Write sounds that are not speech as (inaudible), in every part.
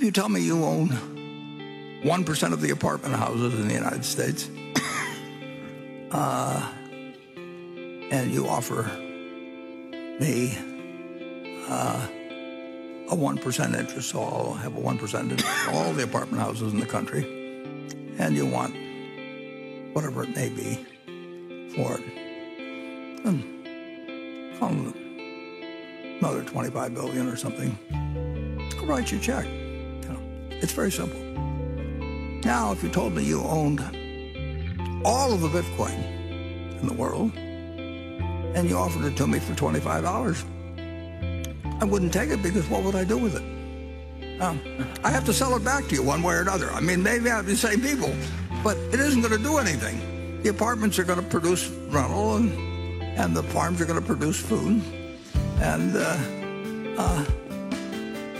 If you tell me you own 1% of the apartment houses in the United States, (coughs) uh, and you offer me uh, a 1% interest, so I'll have a 1% interest in all the apartment houses in the country, and you want whatever it may be for it. Another 25 billion or something. I'll write you a check. It's very simple. Now, if you told me you owned all of the Bitcoin in the world, and you offered it to me for $25, I wouldn't take it because what would I do with it? Um, I have to sell it back to you one way or another. I mean, maybe I have the same people, but it isn't going to do anything. The apartments are going to produce rental, and, and the farms are going to produce food. And uh, uh,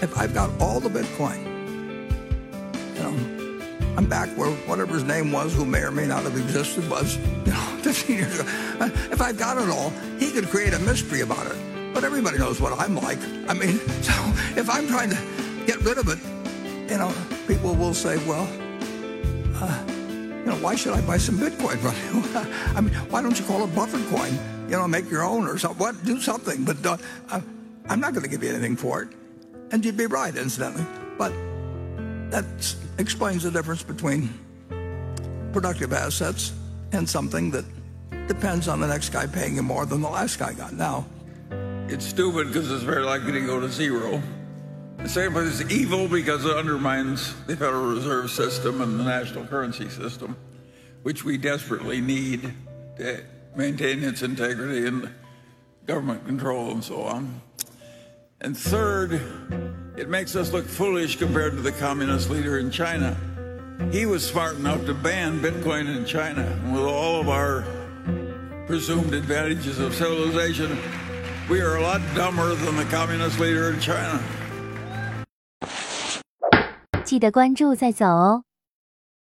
if I've got all the Bitcoin, I'm back where whatever his name was, who may or may not have existed, was, you know, (laughs) 15 years ago. If I've got it all, he could create a mystery about it. But everybody knows what I'm like. I mean, (laughs) so if I'm trying to get rid of it, you know, people will say, well, uh, you know, why should I buy some Bitcoin from you? (laughs) I mean, why don't you call it Buffett coin? You know, make your own or something. What? Do something. But uh, I'm not going to give you anything for it. And you'd be right, incidentally. But that explains the difference between productive assets and something that depends on the next guy paying you more than the last guy got. Now, it's stupid because it's very likely to go to zero. The same but it's evil because it undermines the Federal Reserve System and the national currency system, which we desperately need to maintain its integrity and government control and so on. And third, it makes us look foolish compared to the communist leader in China. He was smart enough to ban Bitcoin in China. And with all of our presumed advantages of civilization, we are a lot dumber than the communist leader in China. 记得关注再走哦。